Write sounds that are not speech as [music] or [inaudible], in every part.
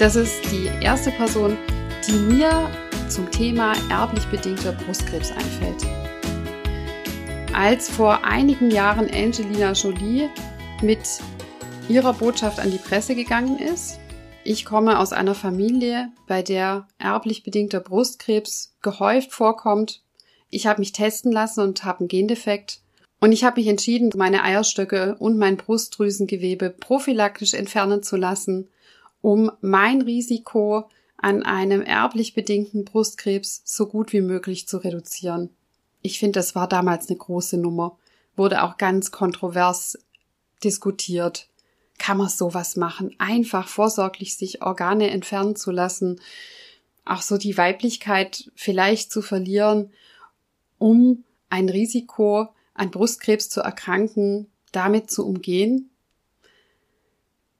Das ist die erste Person, die mir zum Thema erblich bedingter Brustkrebs einfällt. Als vor einigen Jahren Angelina Jolie mit ihrer Botschaft an die Presse gegangen ist, ich komme aus einer Familie, bei der erblich bedingter Brustkrebs gehäuft vorkommt. Ich habe mich testen lassen und habe einen Gendefekt. Und ich habe mich entschieden, meine Eierstöcke und mein Brustdrüsengewebe prophylaktisch entfernen zu lassen, um mein Risiko an einem erblich bedingten Brustkrebs so gut wie möglich zu reduzieren. Ich finde, das war damals eine große Nummer, wurde auch ganz kontrovers diskutiert. Kann man sowas machen? Einfach vorsorglich sich Organe entfernen zu lassen, auch so die Weiblichkeit vielleicht zu verlieren, um ein Risiko an Brustkrebs zu erkranken, damit zu umgehen?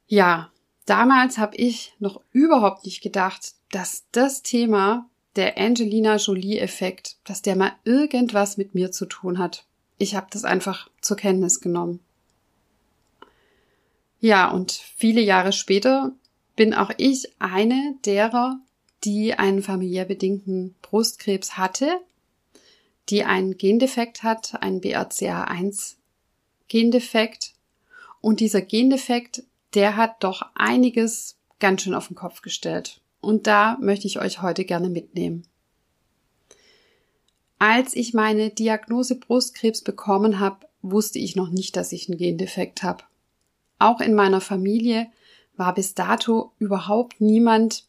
Ja, damals habe ich noch überhaupt nicht gedacht, dass das Thema der Angelina Jolie-Effekt, dass der mal irgendwas mit mir zu tun hat. Ich habe das einfach zur Kenntnis genommen. Ja, und viele Jahre später bin auch ich eine derer, die einen familiär bedingten Brustkrebs hatte die einen Gendefekt hat, einen BRCA1 Gendefekt. Und dieser Gendefekt, der hat doch einiges ganz schön auf den Kopf gestellt. Und da möchte ich euch heute gerne mitnehmen. Als ich meine Diagnose Brustkrebs bekommen habe, wusste ich noch nicht, dass ich einen Gendefekt habe. Auch in meiner Familie war bis dato überhaupt niemand,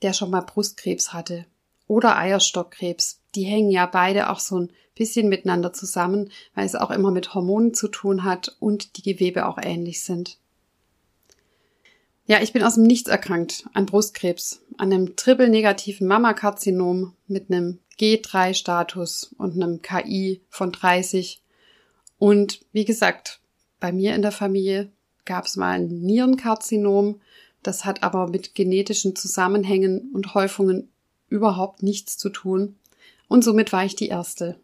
der schon mal Brustkrebs hatte oder Eierstockkrebs die hängen ja beide auch so ein bisschen miteinander zusammen, weil es auch immer mit Hormonen zu tun hat und die Gewebe auch ähnlich sind. Ja, ich bin aus dem Nichts erkrankt an Brustkrebs, an einem triple-negativen Mammakarzinom mit einem G3-Status und einem KI von 30. Und wie gesagt, bei mir in der Familie gab es mal ein Nierenkarzinom. Das hat aber mit genetischen Zusammenhängen und Häufungen überhaupt nichts zu tun und somit war ich die Erste.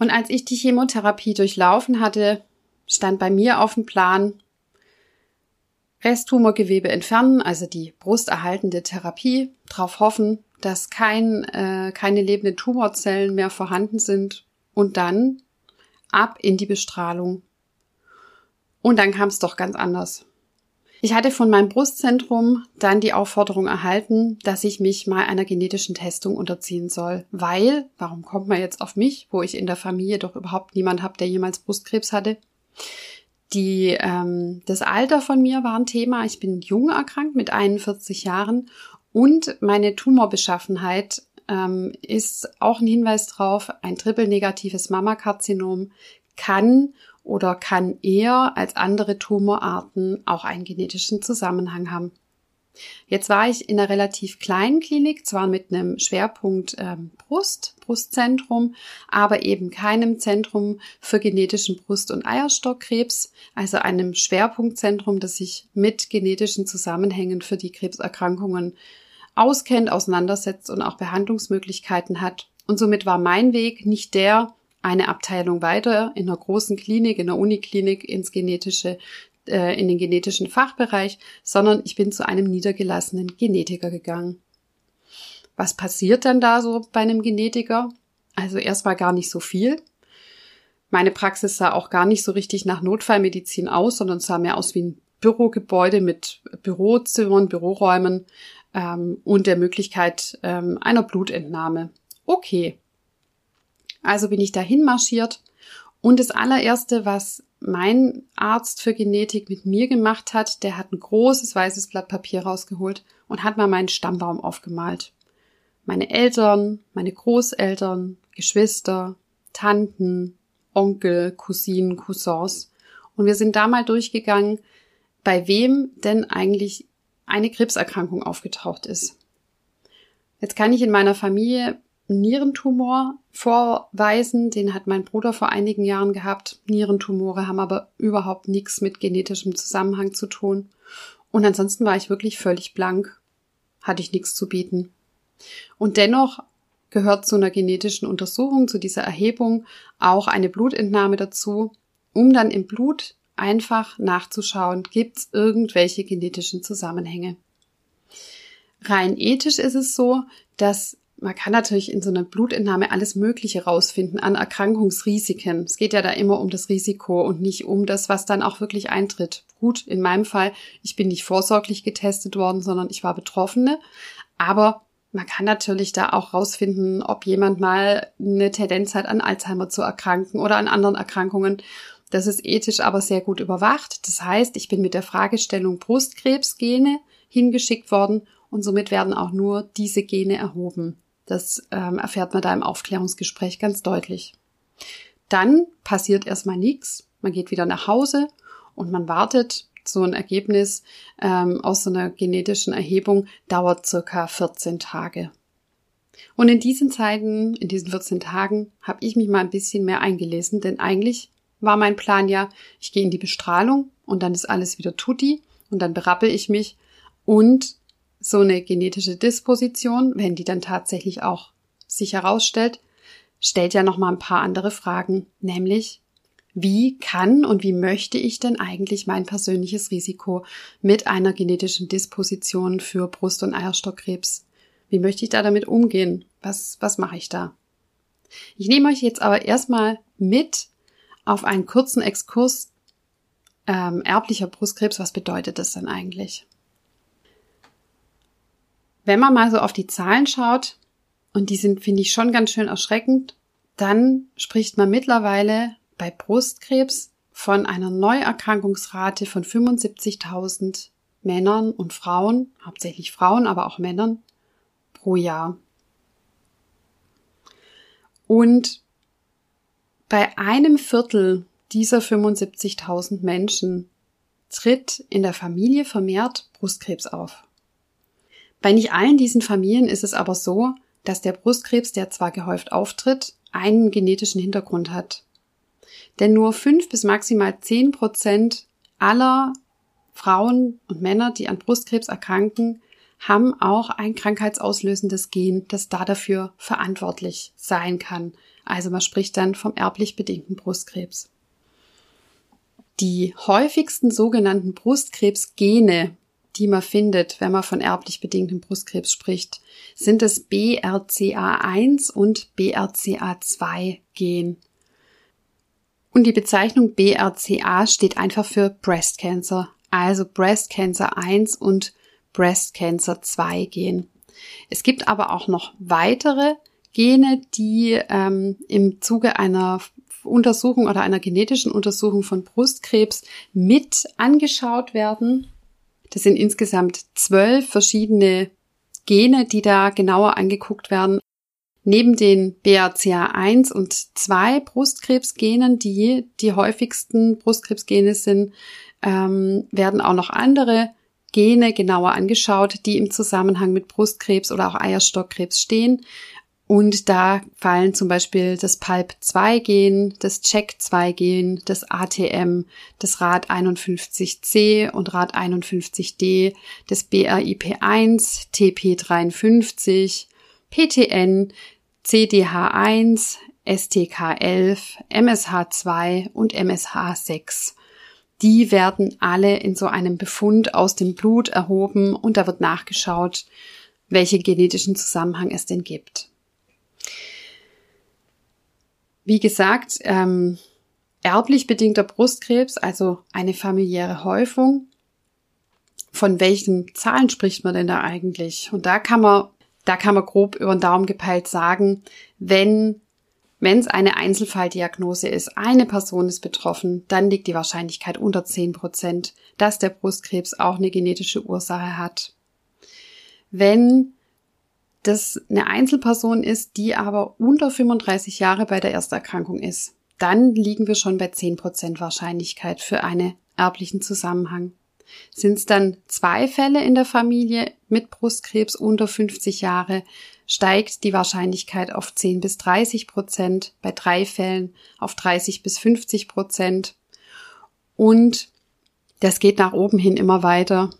Und als ich die Chemotherapie durchlaufen hatte, stand bei mir auf dem Plan, Resttumorgewebe entfernen, also die brusterhaltende Therapie, darauf hoffen, dass kein, äh, keine lebenden Tumorzellen mehr vorhanden sind und dann ab in die Bestrahlung. Und dann kam es doch ganz anders. Ich hatte von meinem Brustzentrum dann die Aufforderung erhalten, dass ich mich mal einer genetischen Testung unterziehen soll, weil, warum kommt man jetzt auf mich, wo ich in der Familie doch überhaupt niemand habe, der jemals Brustkrebs hatte? Die, ähm, das Alter von mir war ein Thema. Ich bin jung erkrankt mit 41 Jahren und meine Tumorbeschaffenheit ähm, ist auch ein Hinweis drauf. Ein triple-negatives Mammakarzinom kann oder kann eher als andere Tumorarten auch einen genetischen Zusammenhang haben. Jetzt war ich in einer relativ kleinen Klinik, zwar mit einem Schwerpunkt ähm, Brust, Brustzentrum, aber eben keinem Zentrum für genetischen Brust- und Eierstockkrebs, also einem Schwerpunktzentrum, das sich mit genetischen Zusammenhängen für die Krebserkrankungen auskennt, auseinandersetzt und auch Behandlungsmöglichkeiten hat. Und somit war mein Weg nicht der, eine Abteilung weiter in einer großen Klinik, in der Uniklinik ins genetische äh, in den genetischen Fachbereich, sondern ich bin zu einem niedergelassenen Genetiker gegangen. Was passiert dann da so bei einem Genetiker? Also erstmal gar nicht so viel. Meine Praxis sah auch gar nicht so richtig nach Notfallmedizin aus, sondern sah mehr aus wie ein Bürogebäude mit Bürozimmern, Büroräumen ähm, und der Möglichkeit ähm, einer Blutentnahme. Okay. Also bin ich dahin marschiert und das allererste, was mein Arzt für Genetik mit mir gemacht hat, der hat ein großes weißes Blatt Papier rausgeholt und hat mal meinen Stammbaum aufgemalt. Meine Eltern, meine Großeltern, Geschwister, Tanten, Onkel, Cousinen, Cousins. Und wir sind da mal durchgegangen, bei wem denn eigentlich eine Krebserkrankung aufgetaucht ist. Jetzt kann ich in meiner Familie Nierentumor vorweisen. Den hat mein Bruder vor einigen Jahren gehabt. Nierentumore haben aber überhaupt nichts mit genetischem Zusammenhang zu tun. Und ansonsten war ich wirklich völlig blank. Hatte ich nichts zu bieten. Und dennoch gehört zu einer genetischen Untersuchung, zu dieser Erhebung auch eine Blutentnahme dazu, um dann im Blut einfach nachzuschauen, gibt es irgendwelche genetischen Zusammenhänge. Rein ethisch ist es so, dass man kann natürlich in so einer Blutentnahme alles Mögliche rausfinden an Erkrankungsrisiken. Es geht ja da immer um das Risiko und nicht um das, was dann auch wirklich eintritt. Gut, in meinem Fall, ich bin nicht vorsorglich getestet worden, sondern ich war Betroffene. Aber man kann natürlich da auch rausfinden, ob jemand mal eine Tendenz hat, an Alzheimer zu erkranken oder an anderen Erkrankungen. Das ist ethisch aber sehr gut überwacht. Das heißt, ich bin mit der Fragestellung Brustkrebsgene hingeschickt worden und somit werden auch nur diese Gene erhoben. Das ähm, erfährt man da im Aufklärungsgespräch ganz deutlich. Dann passiert erstmal nichts. Man geht wieder nach Hause und man wartet. So ein Ergebnis ähm, aus so einer genetischen Erhebung dauert circa 14 Tage. Und in diesen Zeiten, in diesen 14 Tagen, habe ich mich mal ein bisschen mehr eingelesen, denn eigentlich war mein Plan ja, ich gehe in die Bestrahlung und dann ist alles wieder tutti und dann berappel ich mich und so eine genetische Disposition, wenn die dann tatsächlich auch sich herausstellt, stellt ja noch mal ein paar andere Fragen, nämlich wie kann und wie möchte ich denn eigentlich mein persönliches Risiko mit einer genetischen Disposition für Brust- und Eierstockkrebs? Wie möchte ich da damit umgehen? Was, was mache ich da? Ich nehme euch jetzt aber erstmal mit auf einen kurzen Exkurs ähm, erblicher Brustkrebs. Was bedeutet das denn eigentlich? Wenn man mal so auf die Zahlen schaut, und die sind, finde ich, schon ganz schön erschreckend, dann spricht man mittlerweile bei Brustkrebs von einer Neuerkrankungsrate von 75.000 Männern und Frauen, hauptsächlich Frauen, aber auch Männern, pro Jahr. Und bei einem Viertel dieser 75.000 Menschen tritt in der Familie vermehrt Brustkrebs auf. Bei nicht allen diesen Familien ist es aber so, dass der Brustkrebs, der zwar gehäuft auftritt, einen genetischen Hintergrund hat. Denn nur fünf bis maximal zehn Prozent aller Frauen und Männer, die an Brustkrebs erkranken, haben auch ein krankheitsauslösendes Gen, das da dafür verantwortlich sein kann. Also man spricht dann vom erblich bedingten Brustkrebs. Die häufigsten sogenannten Brustkrebsgene, die man findet, wenn man von erblich bedingtem Brustkrebs spricht, sind das BRCA1 und BRCA2-Gen. Und die Bezeichnung BRCA steht einfach für Breast Cancer, also Breast Cancer 1 und Breast Cancer 2 Gen. Es gibt aber auch noch weitere Gene, die ähm, im Zuge einer Untersuchung oder einer genetischen Untersuchung von Brustkrebs mit angeschaut werden das sind insgesamt zwölf verschiedene Gene, die da genauer angeguckt werden. Neben den BRCA1 und 2 Brustkrebsgenen, die die häufigsten Brustkrebsgene sind, ähm, werden auch noch andere Gene genauer angeschaut, die im Zusammenhang mit Brustkrebs oder auch Eierstockkrebs stehen. Und da fallen zum Beispiel das PALP2-Gen, das CHECK2-Gen, das ATM, das RAD51C und RAD51D, das BRIP1, TP53, PTN, CDH1, STK11, MSH2 und MSH6. Die werden alle in so einem Befund aus dem Blut erhoben und da wird nachgeschaut, welche genetischen Zusammenhang es denn gibt. Wie gesagt, ähm, erblich bedingter Brustkrebs, also eine familiäre Häufung, von welchen Zahlen spricht man denn da eigentlich? Und da kann man, da kann man grob über den Daumen gepeilt sagen, wenn wenn es eine Einzelfalldiagnose ist, eine Person ist betroffen, dann liegt die Wahrscheinlichkeit unter 10 Prozent, dass der Brustkrebs auch eine genetische Ursache hat. Wenn das eine Einzelperson ist, die aber unter 35 Jahre bei der Ersterkrankung ist, dann liegen wir schon bei 10 Prozent Wahrscheinlichkeit für einen erblichen Zusammenhang. Sind es dann zwei Fälle in der Familie mit Brustkrebs unter 50 Jahre, steigt die Wahrscheinlichkeit auf 10 bis 30 Prozent, bei drei Fällen auf 30 bis 50 Prozent. Und das geht nach oben hin immer weiter.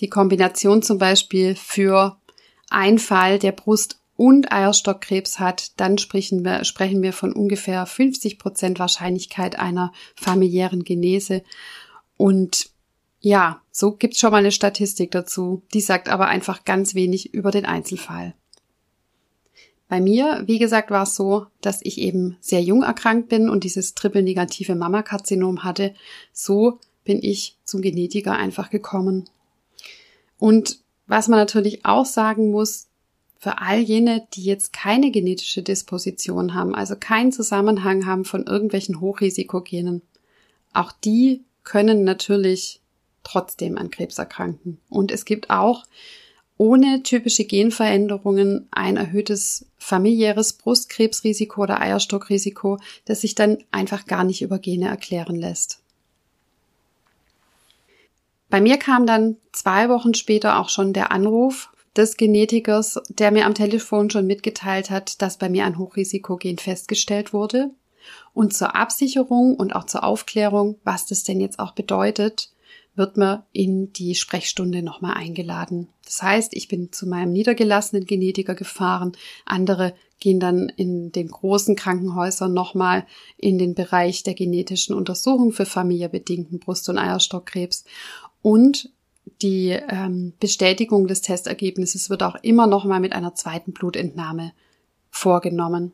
Die Kombination zum Beispiel für ein Fall, der Brust- und Eierstockkrebs hat, dann sprechen wir, sprechen wir von ungefähr 50 Prozent Wahrscheinlichkeit einer familiären Genese. Und ja, so gibt's schon mal eine Statistik dazu. Die sagt aber einfach ganz wenig über den Einzelfall. Bei mir, wie gesagt, war es so, dass ich eben sehr jung erkrankt bin und dieses triple-negative Mammakarzinom hatte. So bin ich zum Genetiker einfach gekommen. Und was man natürlich auch sagen muss, für all jene, die jetzt keine genetische Disposition haben, also keinen Zusammenhang haben von irgendwelchen Hochrisikogenen, auch die können natürlich trotzdem an Krebs erkranken. Und es gibt auch ohne typische Genveränderungen ein erhöhtes familiäres Brustkrebsrisiko oder Eierstockrisiko, das sich dann einfach gar nicht über Gene erklären lässt. Bei mir kam dann zwei Wochen später auch schon der Anruf des Genetikers, der mir am Telefon schon mitgeteilt hat, dass bei mir ein Hochrisikogen festgestellt wurde. Und zur Absicherung und auch zur Aufklärung, was das denn jetzt auch bedeutet, wird man in die Sprechstunde nochmal eingeladen. Das heißt, ich bin zu meinem niedergelassenen Genetiker gefahren. Andere gehen dann in den großen Krankenhäusern nochmal in den Bereich der genetischen Untersuchung für familiebedingten Brust- und Eierstockkrebs. Und die ähm, Bestätigung des Testergebnisses wird auch immer nochmal mit einer zweiten Blutentnahme vorgenommen.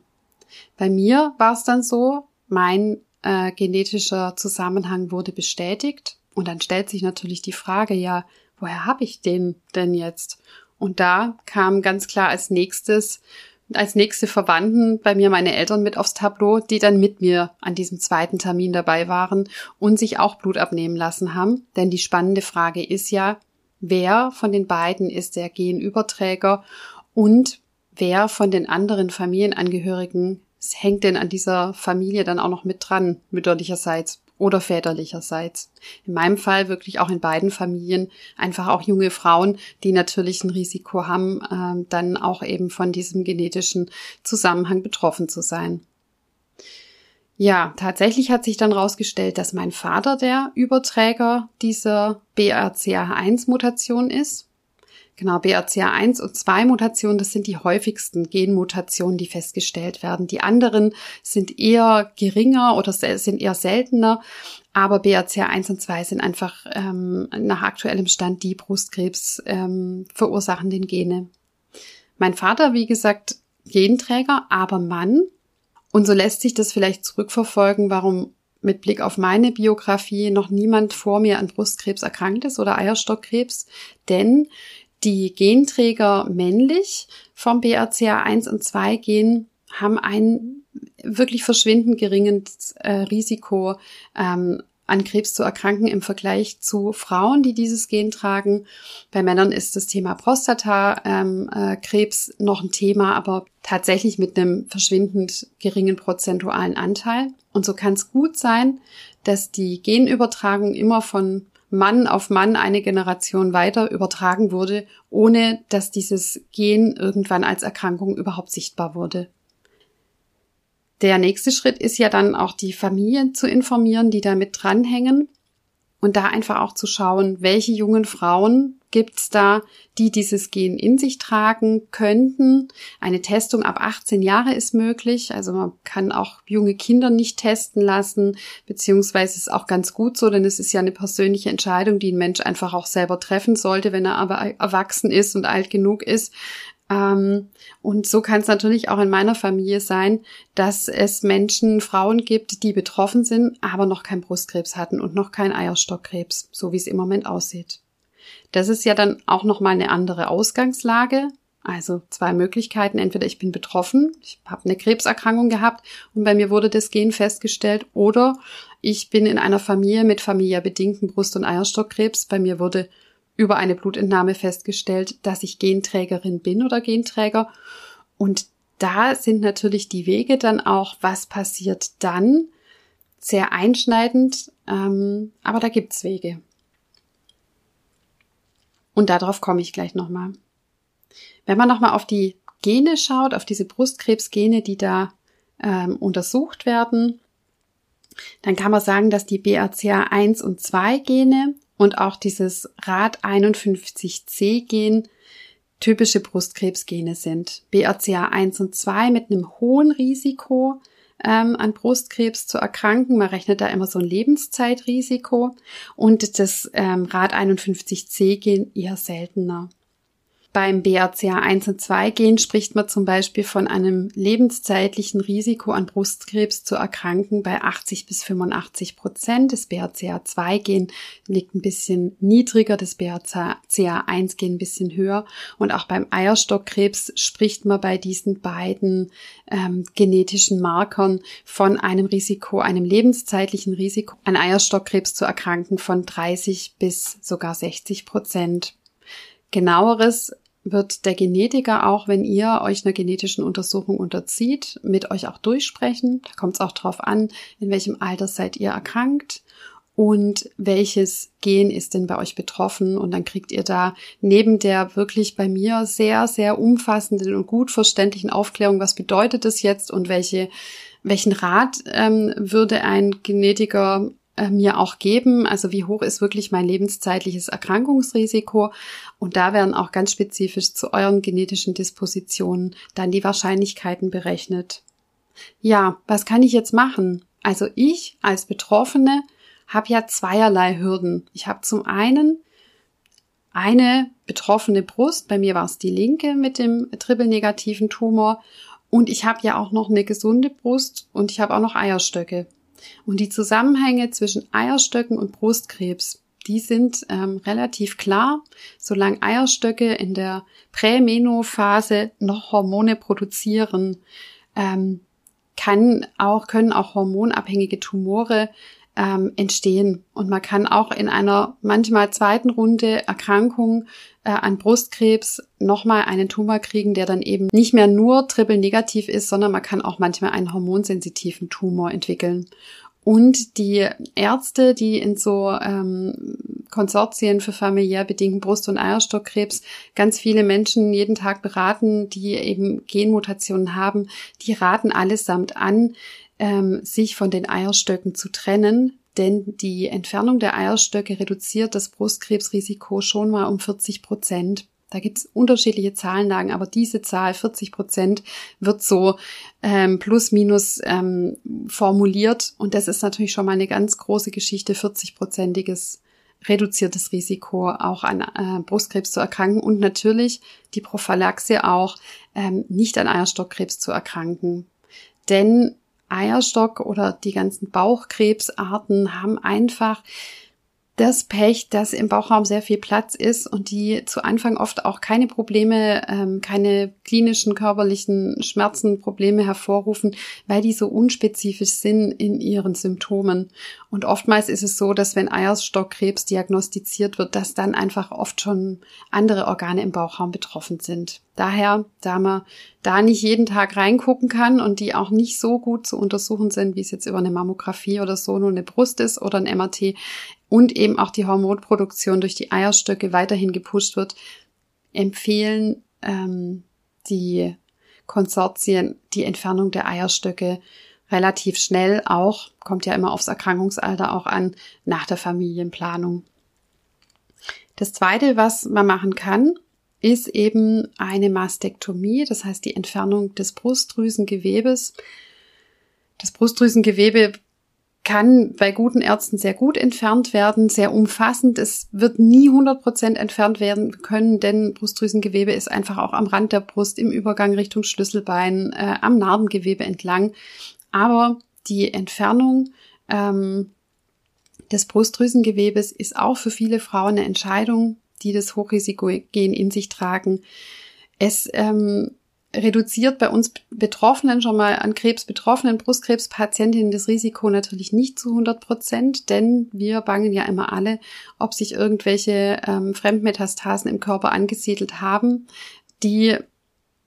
Bei mir war es dann so, mein äh, genetischer Zusammenhang wurde bestätigt und dann stellt sich natürlich die Frage, ja, woher habe ich den denn jetzt? Und da kam ganz klar als nächstes, als nächste Verwandten bei mir meine Eltern mit aufs Tableau, die dann mit mir an diesem zweiten Termin dabei waren und sich auch Blut abnehmen lassen haben. Denn die spannende Frage ist ja, wer von den beiden ist der Genüberträger und wer von den anderen Familienangehörigen hängt denn an dieser Familie dann auch noch mit dran, mütterlicherseits oder väterlicherseits. In meinem Fall wirklich auch in beiden Familien einfach auch junge Frauen, die natürlich ein Risiko haben, äh, dann auch eben von diesem genetischen Zusammenhang betroffen zu sein. Ja, tatsächlich hat sich dann herausgestellt, dass mein Vater der Überträger dieser BRCA1-Mutation ist. Genau, BRCA1 und 2 Mutationen, das sind die häufigsten Genmutationen, die festgestellt werden. Die anderen sind eher geringer oder sind eher seltener, aber BRCA1 und 2 sind einfach ähm, nach aktuellem Stand die Brustkrebs ähm, verursachenden Gene. Mein Vater, wie gesagt, Genträger, aber Mann. Und so lässt sich das vielleicht zurückverfolgen, warum mit Blick auf meine Biografie noch niemand vor mir an Brustkrebs erkrankt ist oder Eierstockkrebs, denn die Genträger männlich vom BRCA1 und 2 Gen haben ein wirklich verschwindend geringes äh, Risiko ähm, an Krebs zu erkranken im Vergleich zu Frauen, die dieses Gen tragen. Bei Männern ist das Thema Prostatakrebs ähm, äh, noch ein Thema, aber tatsächlich mit einem verschwindend geringen prozentualen Anteil. Und so kann es gut sein, dass die Genübertragung immer von Mann auf Mann eine Generation weiter übertragen wurde, ohne dass dieses Gen irgendwann als Erkrankung überhaupt sichtbar wurde. Der nächste Schritt ist ja dann auch die Familien zu informieren, die da mit dranhängen und da einfach auch zu schauen, welche jungen Frauen gibt's da, die dieses Gen in sich tragen könnten. Eine Testung ab 18 Jahre ist möglich. Also man kann auch junge Kinder nicht testen lassen, beziehungsweise ist auch ganz gut so, denn es ist ja eine persönliche Entscheidung, die ein Mensch einfach auch selber treffen sollte, wenn er aber erwachsen ist und alt genug ist. Ähm, und so kann es natürlich auch in meiner Familie sein, dass es Menschen, Frauen gibt, die betroffen sind, aber noch kein Brustkrebs hatten und noch kein Eierstockkrebs, so wie es im Moment aussieht. Das ist ja dann auch nochmal eine andere Ausgangslage. Also zwei Möglichkeiten. Entweder ich bin betroffen, ich habe eine Krebserkrankung gehabt und bei mir wurde das Gen festgestellt, oder ich bin in einer Familie mit familiärbedingten Brust- und Eierstockkrebs. Bei mir wurde über eine Blutentnahme festgestellt, dass ich Genträgerin bin oder Genträger. Und da sind natürlich die Wege dann auch, was passiert dann, sehr einschneidend, ähm, aber da gibt's Wege. Und darauf komme ich gleich nochmal. Wenn man nochmal auf die Gene schaut, auf diese Brustkrebsgene, die da ähm, untersucht werden, dann kann man sagen, dass die BRCA1 und 2 Gene und auch dieses RAD51C Gen typische Brustkrebsgene sind. BRCA1 und 2 mit einem hohen Risiko ähm, an Brustkrebs zu erkranken. Man rechnet da immer so ein Lebenszeitrisiko und das ähm, RAD51C Gen eher seltener. Beim BRCA1 und 2 Gen spricht man zum Beispiel von einem lebenszeitlichen Risiko an Brustkrebs zu erkranken bei 80 bis 85 Prozent. Das BRCA2 Gen liegt ein bisschen niedriger, das BRCA1 Gen ein bisschen höher. Und auch beim Eierstockkrebs spricht man bei diesen beiden ähm, genetischen Markern von einem Risiko, einem lebenszeitlichen Risiko an Eierstockkrebs zu erkranken von 30 bis sogar 60 Prozent. Genaueres wird der Genetiker auch, wenn ihr euch einer genetischen Untersuchung unterzieht, mit euch auch durchsprechen. Da kommt es auch drauf an, in welchem Alter seid ihr erkrankt und welches Gen ist denn bei euch betroffen. Und dann kriegt ihr da neben der wirklich bei mir sehr, sehr umfassenden und gut verständlichen Aufklärung, was bedeutet das jetzt und welche welchen Rat ähm, würde ein Genetiker mir auch geben. Also wie hoch ist wirklich mein lebenszeitliches Erkrankungsrisiko? Und da werden auch ganz spezifisch zu euren genetischen Dispositionen dann die Wahrscheinlichkeiten berechnet. Ja, was kann ich jetzt machen? Also ich als Betroffene habe ja zweierlei Hürden. Ich habe zum einen eine betroffene Brust, bei mir war es die linke mit dem triple-negativen Tumor und ich habe ja auch noch eine gesunde Brust und ich habe auch noch Eierstöcke. Und die Zusammenhänge zwischen Eierstöcken und Brustkrebs, die sind ähm, relativ klar. Solange Eierstöcke in der Prämenophase noch Hormone produzieren, ähm, kann auch, können auch hormonabhängige Tumore ähm, entstehen. Und man kann auch in einer manchmal zweiten Runde Erkrankung an Brustkrebs nochmal einen Tumor kriegen, der dann eben nicht mehr nur triple negativ ist, sondern man kann auch manchmal einen hormonsensitiven Tumor entwickeln. Und die Ärzte, die in so ähm, Konsortien für familiär bedingten Brust- und Eierstockkrebs ganz viele Menschen jeden Tag beraten, die eben Genmutationen haben, die raten allesamt an, ähm, sich von den Eierstöcken zu trennen, denn die Entfernung der Eierstöcke reduziert das Brustkrebsrisiko schon mal um 40 Prozent. Da gibt's unterschiedliche Zahlenlagen, aber diese Zahl 40 Prozent wird so ähm, plus minus ähm, formuliert und das ist natürlich schon mal eine ganz große Geschichte, 40-prozentiges reduziertes Risiko auch an äh, Brustkrebs zu erkranken und natürlich die Prophylaxe auch ähm, nicht an Eierstockkrebs zu erkranken. Denn Eierstock oder die ganzen Bauchkrebsarten haben einfach das Pech, dass im Bauchraum sehr viel Platz ist und die zu Anfang oft auch keine Probleme, ähm, keine klinischen körperlichen Schmerzen, Probleme hervorrufen, weil die so unspezifisch sind in ihren Symptomen. Und oftmals ist es so, dass wenn Eierstockkrebs diagnostiziert wird, dass dann einfach oft schon andere Organe im Bauchraum betroffen sind. Daher, da man da nicht jeden Tag reingucken kann und die auch nicht so gut zu untersuchen sind, wie es jetzt über eine Mammographie oder so nur eine Brust ist oder ein MRT, und eben auch die Hormonproduktion durch die Eierstöcke weiterhin gepusht wird, empfehlen ähm, die Konsortien die Entfernung der Eierstöcke relativ schnell auch, kommt ja immer aufs Erkrankungsalter auch an, nach der Familienplanung. Das zweite, was man machen kann, ist eben eine Mastektomie, das heißt die Entfernung des Brustdrüsengewebes. Das Brustdrüsengewebe kann bei guten Ärzten sehr gut entfernt werden, sehr umfassend. Es wird nie 100 Prozent entfernt werden können, denn Brustdrüsengewebe ist einfach auch am Rand der Brust, im Übergang Richtung Schlüsselbein, äh, am Narbengewebe entlang. Aber die Entfernung ähm, des Brustdrüsengewebes ist auch für viele Frauen eine Entscheidung, die das Hochrisikogen in sich tragen. Es ähm, reduziert bei uns Betroffenen schon mal an Krebs betroffenen Brustkrebspatientinnen das Risiko natürlich nicht zu 100 Prozent, denn wir bangen ja immer alle, ob sich irgendwelche ähm, Fremdmetastasen im Körper angesiedelt haben, die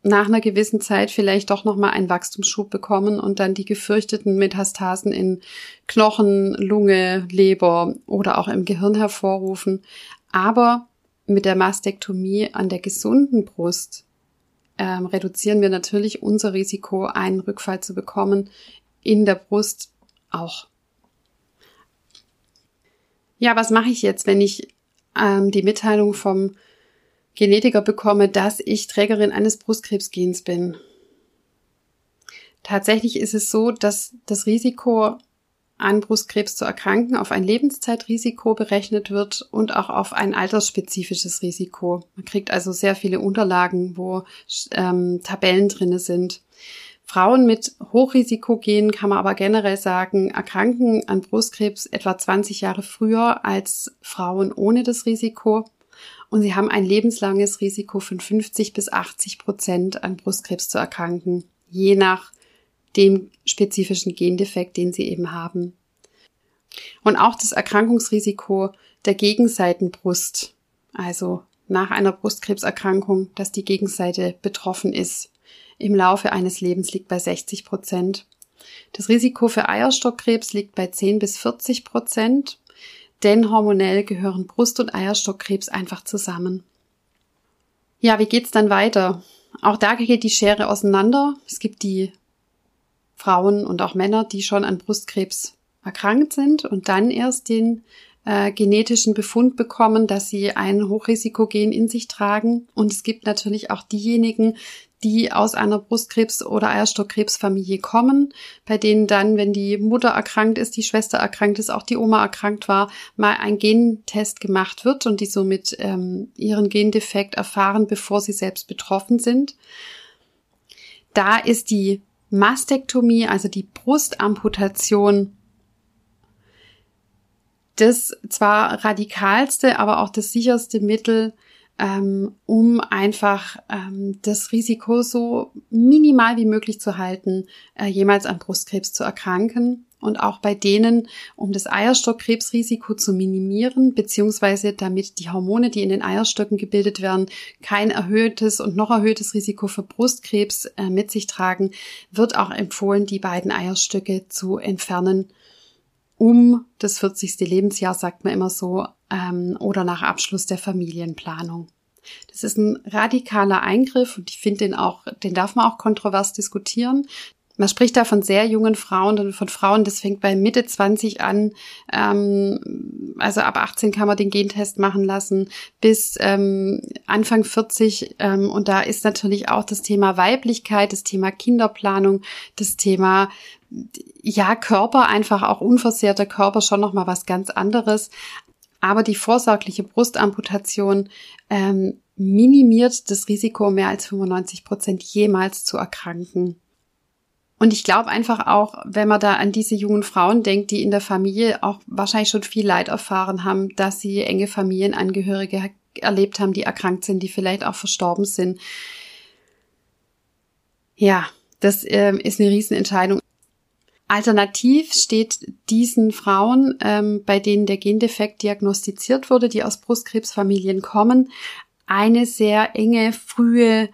nach einer gewissen Zeit vielleicht doch noch mal einen Wachstumsschub bekommen und dann die gefürchteten Metastasen in Knochen, Lunge, Leber oder auch im Gehirn hervorrufen. Aber mit der Mastektomie an der gesunden Brust ähm, reduzieren wir natürlich unser Risiko, einen Rückfall zu bekommen in der Brust auch. Ja, was mache ich jetzt, wenn ich ähm, die Mitteilung vom Genetiker bekomme, dass ich Trägerin eines Brustkrebsgens bin? Tatsächlich ist es so, dass das Risiko an Brustkrebs zu erkranken auf ein Lebenszeitrisiko berechnet wird und auch auf ein altersspezifisches Risiko. Man kriegt also sehr viele Unterlagen, wo ähm, Tabellen drinne sind. Frauen mit Hochrisikogenen kann man aber generell sagen, erkranken an Brustkrebs etwa 20 Jahre früher als Frauen ohne das Risiko. Und sie haben ein lebenslanges Risiko von 50 bis 80 Prozent an Brustkrebs zu erkranken, je nach dem spezifischen Gendefekt, den sie eben haben. Und auch das Erkrankungsrisiko der Gegenseitenbrust, also nach einer Brustkrebserkrankung, dass die Gegenseite betroffen ist, im Laufe eines Lebens liegt bei 60 Prozent. Das Risiko für Eierstockkrebs liegt bei 10 bis 40 Prozent, denn hormonell gehören Brust- und Eierstockkrebs einfach zusammen. Ja, wie geht's dann weiter? Auch da geht die Schere auseinander. Es gibt die Frauen und auch Männer, die schon an Brustkrebs erkrankt sind und dann erst den äh, genetischen Befund bekommen, dass sie ein Hochrisikogen in sich tragen. Und es gibt natürlich auch diejenigen, die aus einer Brustkrebs- oder Eierstockkrebsfamilie kommen, bei denen dann, wenn die Mutter erkrankt ist, die Schwester erkrankt ist, auch die Oma erkrankt war, mal ein Gentest gemacht wird und die somit ähm, ihren Gendefekt erfahren, bevor sie selbst betroffen sind. Da ist die Mastektomie, also die Brustamputation, das zwar radikalste, aber auch das sicherste Mittel, ähm, um einfach ähm, das Risiko so minimal wie möglich zu halten, äh, jemals an Brustkrebs zu erkranken und auch bei denen, um das Eierstockkrebsrisiko zu minimieren, beziehungsweise damit die Hormone, die in den Eierstöcken gebildet werden, kein erhöhtes und noch erhöhtes Risiko für Brustkrebs äh, mit sich tragen, wird auch empfohlen, die beiden Eierstöcke zu entfernen, um das 40. Lebensjahr, sagt man immer so, ähm, oder nach Abschluss der Familienplanung. Das ist ein radikaler Eingriff und ich finde den auch, den darf man auch kontrovers diskutieren. Man spricht da von sehr jungen Frauen und von Frauen, das fängt bei Mitte 20 an, ähm, also ab 18 kann man den Gentest machen lassen, bis ähm, Anfang 40. Ähm, und da ist natürlich auch das Thema Weiblichkeit, das Thema Kinderplanung, das Thema ja Körper, einfach auch unversehrter Körper schon nochmal was ganz anderes. Aber die vorsorgliche Brustamputation ähm, minimiert das Risiko, mehr als 95 Prozent jemals zu erkranken. Und ich glaube einfach auch, wenn man da an diese jungen Frauen denkt, die in der Familie auch wahrscheinlich schon viel Leid erfahren haben, dass sie enge Familienangehörige erlebt haben, die erkrankt sind, die vielleicht auch verstorben sind. Ja, das äh, ist eine Riesenentscheidung. Alternativ steht diesen Frauen, ähm, bei denen der Gendefekt diagnostiziert wurde, die aus Brustkrebsfamilien kommen, eine sehr enge, frühe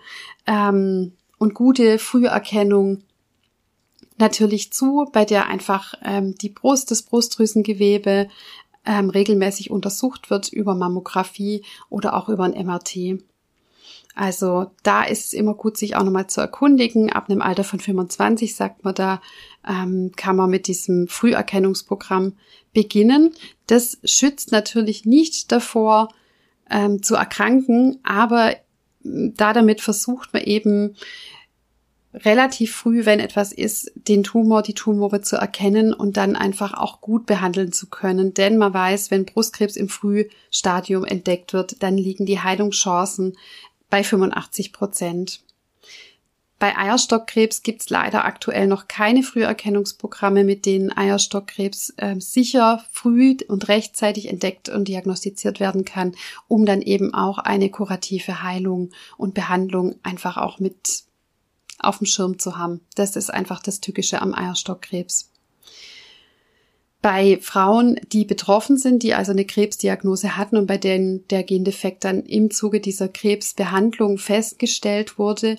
ähm, und gute Früherkennung natürlich zu, bei der einfach ähm, die Brust, das Brustdrüsengewebe ähm, regelmäßig untersucht wird über Mammographie oder auch über ein MRT. Also da ist es immer gut, sich auch nochmal zu erkundigen. Ab einem Alter von 25, sagt man da, ähm, kann man mit diesem Früherkennungsprogramm beginnen. Das schützt natürlich nicht davor, ähm, zu erkranken, aber da damit versucht man eben relativ früh, wenn etwas ist, den Tumor, die Tumore zu erkennen und dann einfach auch gut behandeln zu können. Denn man weiß, wenn Brustkrebs im Frühstadium entdeckt wird, dann liegen die Heilungschancen bei 85 Prozent. Bei Eierstockkrebs gibt es leider aktuell noch keine Früherkennungsprogramme, mit denen Eierstockkrebs äh, sicher früh und rechtzeitig entdeckt und diagnostiziert werden kann, um dann eben auch eine kurative Heilung und Behandlung einfach auch mit auf dem Schirm zu haben. Das ist einfach das Tückische am Eierstockkrebs. Bei Frauen, die betroffen sind, die also eine Krebsdiagnose hatten und bei denen der Gendefekt dann im Zuge dieser Krebsbehandlung festgestellt wurde,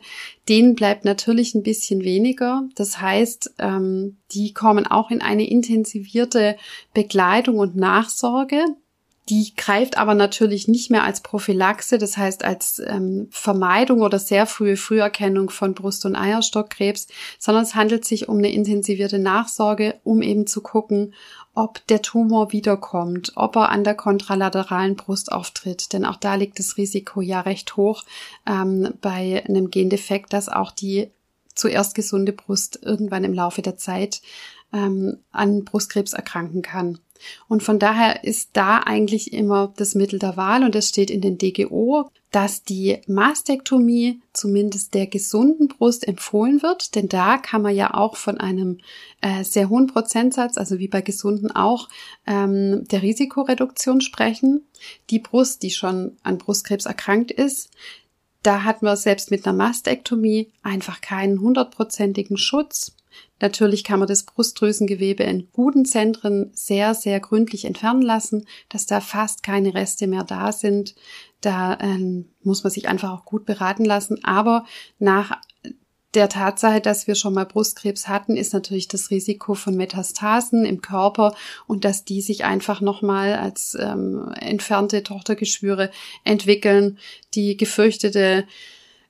denen bleibt natürlich ein bisschen weniger. Das heißt, ähm, die kommen auch in eine intensivierte Begleitung und Nachsorge. Die greift aber natürlich nicht mehr als Prophylaxe, das heißt als ähm, Vermeidung oder sehr frühe Früherkennung von Brust- und Eierstockkrebs, sondern es handelt sich um eine intensivierte Nachsorge, um eben zu gucken, ob der Tumor wiederkommt, ob er an der kontralateralen Brust auftritt. Denn auch da liegt das Risiko ja recht hoch ähm, bei einem Gendefekt, dass auch die zuerst gesunde Brust irgendwann im Laufe der Zeit ähm, an Brustkrebs erkranken kann. Und von daher ist da eigentlich immer das Mittel der Wahl und das steht in den DGO, dass die Mastektomie zumindest der gesunden Brust empfohlen wird, denn da kann man ja auch von einem äh, sehr hohen Prozentsatz, also wie bei gesunden auch, ähm, der Risikoreduktion sprechen. Die Brust, die schon an Brustkrebs erkrankt ist, da hat man selbst mit einer Mastektomie einfach keinen hundertprozentigen Schutz. Natürlich kann man das Brustdrüsengewebe in guten Zentren sehr, sehr gründlich entfernen lassen, dass da fast keine Reste mehr da sind. Da ähm, muss man sich einfach auch gut beraten lassen. Aber nach der Tatsache, dass wir schon mal Brustkrebs hatten, ist natürlich das Risiko von Metastasen im Körper und dass die sich einfach nochmal als ähm, entfernte Tochtergeschwüre entwickeln. Die gefürchtete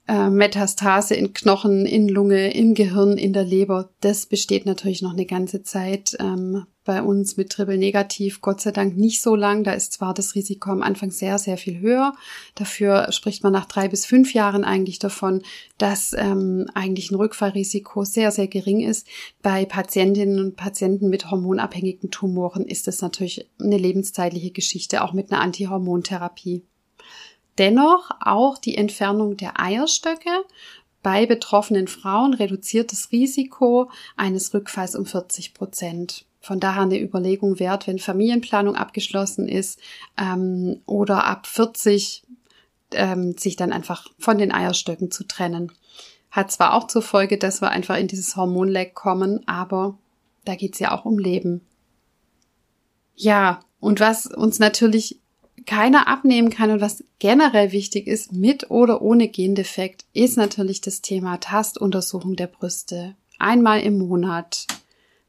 äh, Metastase in Knochen, in Lunge, im Gehirn, in der Leber, das besteht natürlich noch eine ganze Zeit. Ähm, bei uns mit Triple Negativ Gott sei Dank nicht so lang. Da ist zwar das Risiko am Anfang sehr, sehr viel höher. Dafür spricht man nach drei bis fünf Jahren eigentlich davon, dass ähm, eigentlich ein Rückfallrisiko sehr, sehr gering ist. Bei Patientinnen und Patienten mit hormonabhängigen Tumoren ist das natürlich eine lebenszeitliche Geschichte, auch mit einer Antihormontherapie. Dennoch auch die Entfernung der Eierstöcke bei betroffenen Frauen reduziert das Risiko eines Rückfalls um 40 Prozent. Von daher eine Überlegung wert, wenn Familienplanung abgeschlossen ist ähm, oder ab 40 ähm, sich dann einfach von den Eierstöcken zu trennen. Hat zwar auch zur Folge, dass wir einfach in dieses Hormonleck kommen, aber da geht's ja auch um Leben. Ja, und was uns natürlich keiner abnehmen kann und was generell wichtig ist, mit oder ohne Gendefekt, ist natürlich das Thema Tastuntersuchung der Brüste. Einmal im Monat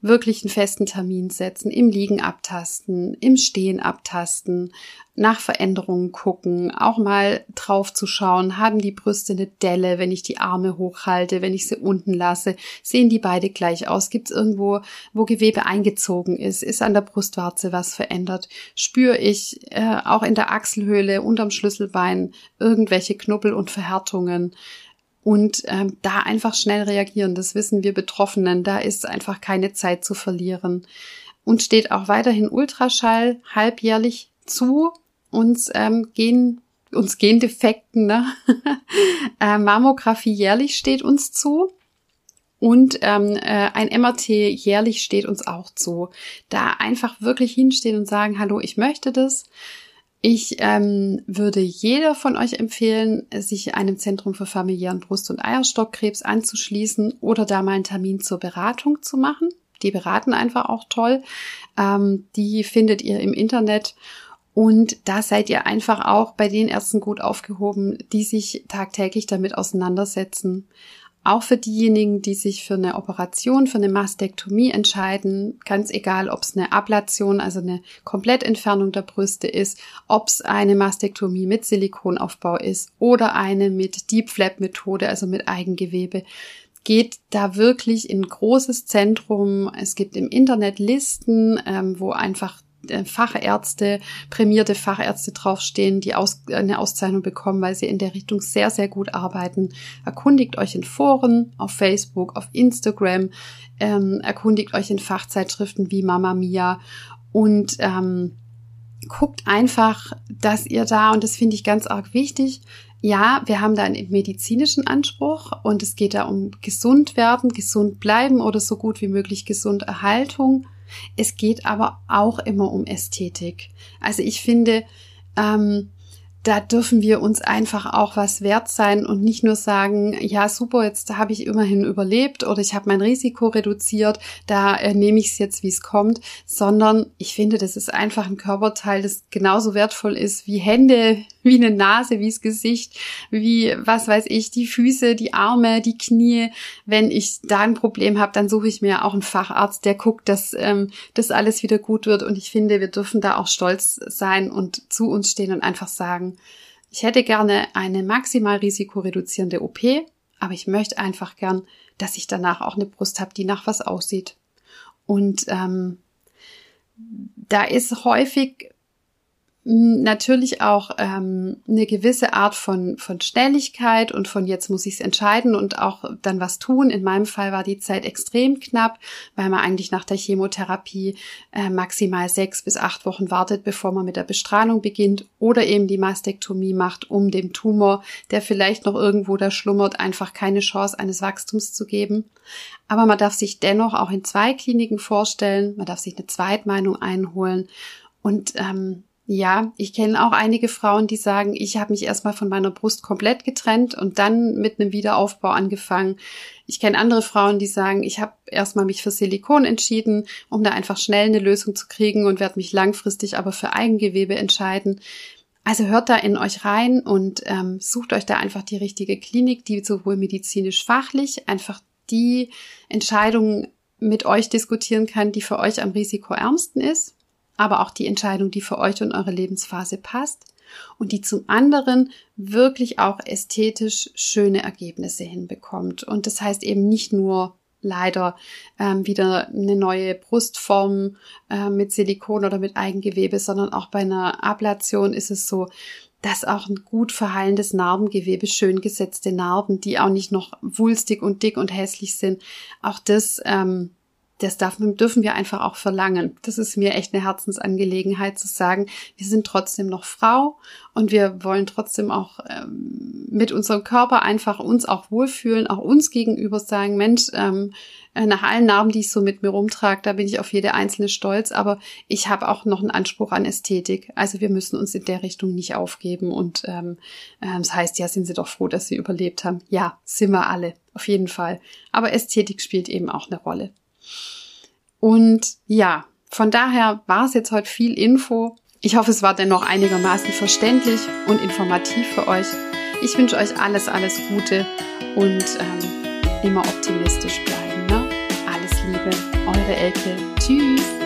wirklich einen festen Termin setzen, im Liegen abtasten, im Stehen abtasten, nach Veränderungen gucken, auch mal drauf zu schauen, haben die Brüste eine Delle, wenn ich die Arme hochhalte, wenn ich sie unten lasse, sehen die beide gleich aus, gibt es irgendwo, wo Gewebe eingezogen ist, ist an der Brustwarze was verändert, spüre ich äh, auch in der Achselhöhle, unterm Schlüsselbein irgendwelche Knubbel und Verhärtungen, und ähm, da einfach schnell reagieren. Das wissen wir Betroffenen. Da ist einfach keine Zeit zu verlieren. Und steht auch weiterhin Ultraschall halbjährlich zu. Uns ähm, gehen uns gehen Defekten, ne? [laughs] äh, Mammographie jährlich steht uns zu. Und ähm, äh, ein MRT jährlich steht uns auch zu. Da einfach wirklich hinstehen und sagen, hallo, ich möchte das. Ich ähm, würde jeder von euch empfehlen, sich einem Zentrum für familiären Brust- und Eierstockkrebs anzuschließen oder da mal einen Termin zur Beratung zu machen. Die beraten einfach auch toll. Ähm, die findet ihr im Internet. Und da seid ihr einfach auch bei den Ärzten gut aufgehoben, die sich tagtäglich damit auseinandersetzen. Auch für diejenigen, die sich für eine Operation, für eine Mastektomie entscheiden, ganz egal, ob es eine Ablation, also eine Komplettentfernung der Brüste ist, ob es eine Mastektomie mit Silikonaufbau ist oder eine mit Deep Flap Methode, also mit Eigengewebe, geht da wirklich in großes Zentrum. Es gibt im Internet Listen, ähm, wo einfach Fachärzte, prämierte Fachärzte draufstehen, die aus, eine Auszeichnung bekommen, weil sie in der Richtung sehr, sehr gut arbeiten. Erkundigt euch in Foren, auf Facebook, auf Instagram, ähm, erkundigt euch in Fachzeitschriften wie Mama Mia und ähm, guckt einfach, dass ihr da, und das finde ich ganz arg wichtig, ja, wir haben da einen medizinischen Anspruch und es geht da um gesund werden, gesund bleiben oder so gut wie möglich gesund Erhaltung. Es geht aber auch immer um Ästhetik. Also ich finde, ähm, da dürfen wir uns einfach auch was wert sein und nicht nur sagen, ja super, jetzt habe ich immerhin überlebt oder ich habe mein Risiko reduziert, da äh, nehme ich es jetzt, wie es kommt, sondern ich finde, das ist einfach ein Körperteil, das genauso wertvoll ist wie Hände, [laughs] wie eine Nase, wie das Gesicht, wie was weiß ich, die Füße, die Arme, die Knie. Wenn ich da ein Problem habe, dann suche ich mir auch einen Facharzt, der guckt, dass ähm, das alles wieder gut wird. Und ich finde, wir dürfen da auch stolz sein und zu uns stehen und einfach sagen, ich hätte gerne eine maximal risikoreduzierende OP, aber ich möchte einfach gern, dass ich danach auch eine Brust habe, die nach was aussieht. Und ähm, da ist häufig natürlich auch ähm, eine gewisse Art von, von Schnelligkeit und von jetzt muss ich es entscheiden und auch dann was tun. In meinem Fall war die Zeit extrem knapp, weil man eigentlich nach der Chemotherapie äh, maximal sechs bis acht Wochen wartet, bevor man mit der Bestrahlung beginnt oder eben die Mastektomie macht, um dem Tumor, der vielleicht noch irgendwo da schlummert, einfach keine Chance eines Wachstums zu geben. Aber man darf sich dennoch auch in zwei Kliniken vorstellen, man darf sich eine Zweitmeinung einholen und ähm, ja, ich kenne auch einige Frauen, die sagen, ich habe mich erstmal von meiner Brust komplett getrennt und dann mit einem Wiederaufbau angefangen. Ich kenne andere Frauen, die sagen, ich habe erstmal mich für Silikon entschieden, um da einfach schnell eine Lösung zu kriegen und werde mich langfristig aber für Eigengewebe entscheiden. Also hört da in euch rein und ähm, sucht euch da einfach die richtige Klinik, die sowohl medizinisch fachlich einfach die Entscheidung mit euch diskutieren kann, die für euch am risikoärmsten ist aber auch die Entscheidung, die für euch und eure Lebensphase passt und die zum anderen wirklich auch ästhetisch schöne Ergebnisse hinbekommt. Und das heißt eben nicht nur leider ähm, wieder eine neue Brustform äh, mit Silikon oder mit Eigengewebe, sondern auch bei einer Ablation ist es so, dass auch ein gut verheilendes Narbengewebe, schön gesetzte Narben, die auch nicht noch wulstig und dick und hässlich sind, auch das ähm, das darf, dürfen wir einfach auch verlangen. Das ist mir echt eine Herzensangelegenheit zu sagen, wir sind trotzdem noch Frau und wir wollen trotzdem auch ähm, mit unserem Körper einfach uns auch wohlfühlen, auch uns gegenüber sagen, Mensch, ähm, äh, nach allen Narben, die ich so mit mir rumtrage, da bin ich auf jede einzelne stolz, aber ich habe auch noch einen Anspruch an Ästhetik. Also wir müssen uns in der Richtung nicht aufgeben und ähm, äh, das heißt, ja, sind Sie doch froh, dass Sie überlebt haben. Ja, sind wir alle, auf jeden Fall. Aber Ästhetik spielt eben auch eine Rolle. Und ja, von daher war es jetzt heute viel Info. Ich hoffe, es war dennoch einigermaßen verständlich und informativ für euch. Ich wünsche euch alles, alles Gute und ähm, immer optimistisch bleiben. Ne? Alles Liebe, eure Elke. Tschüss.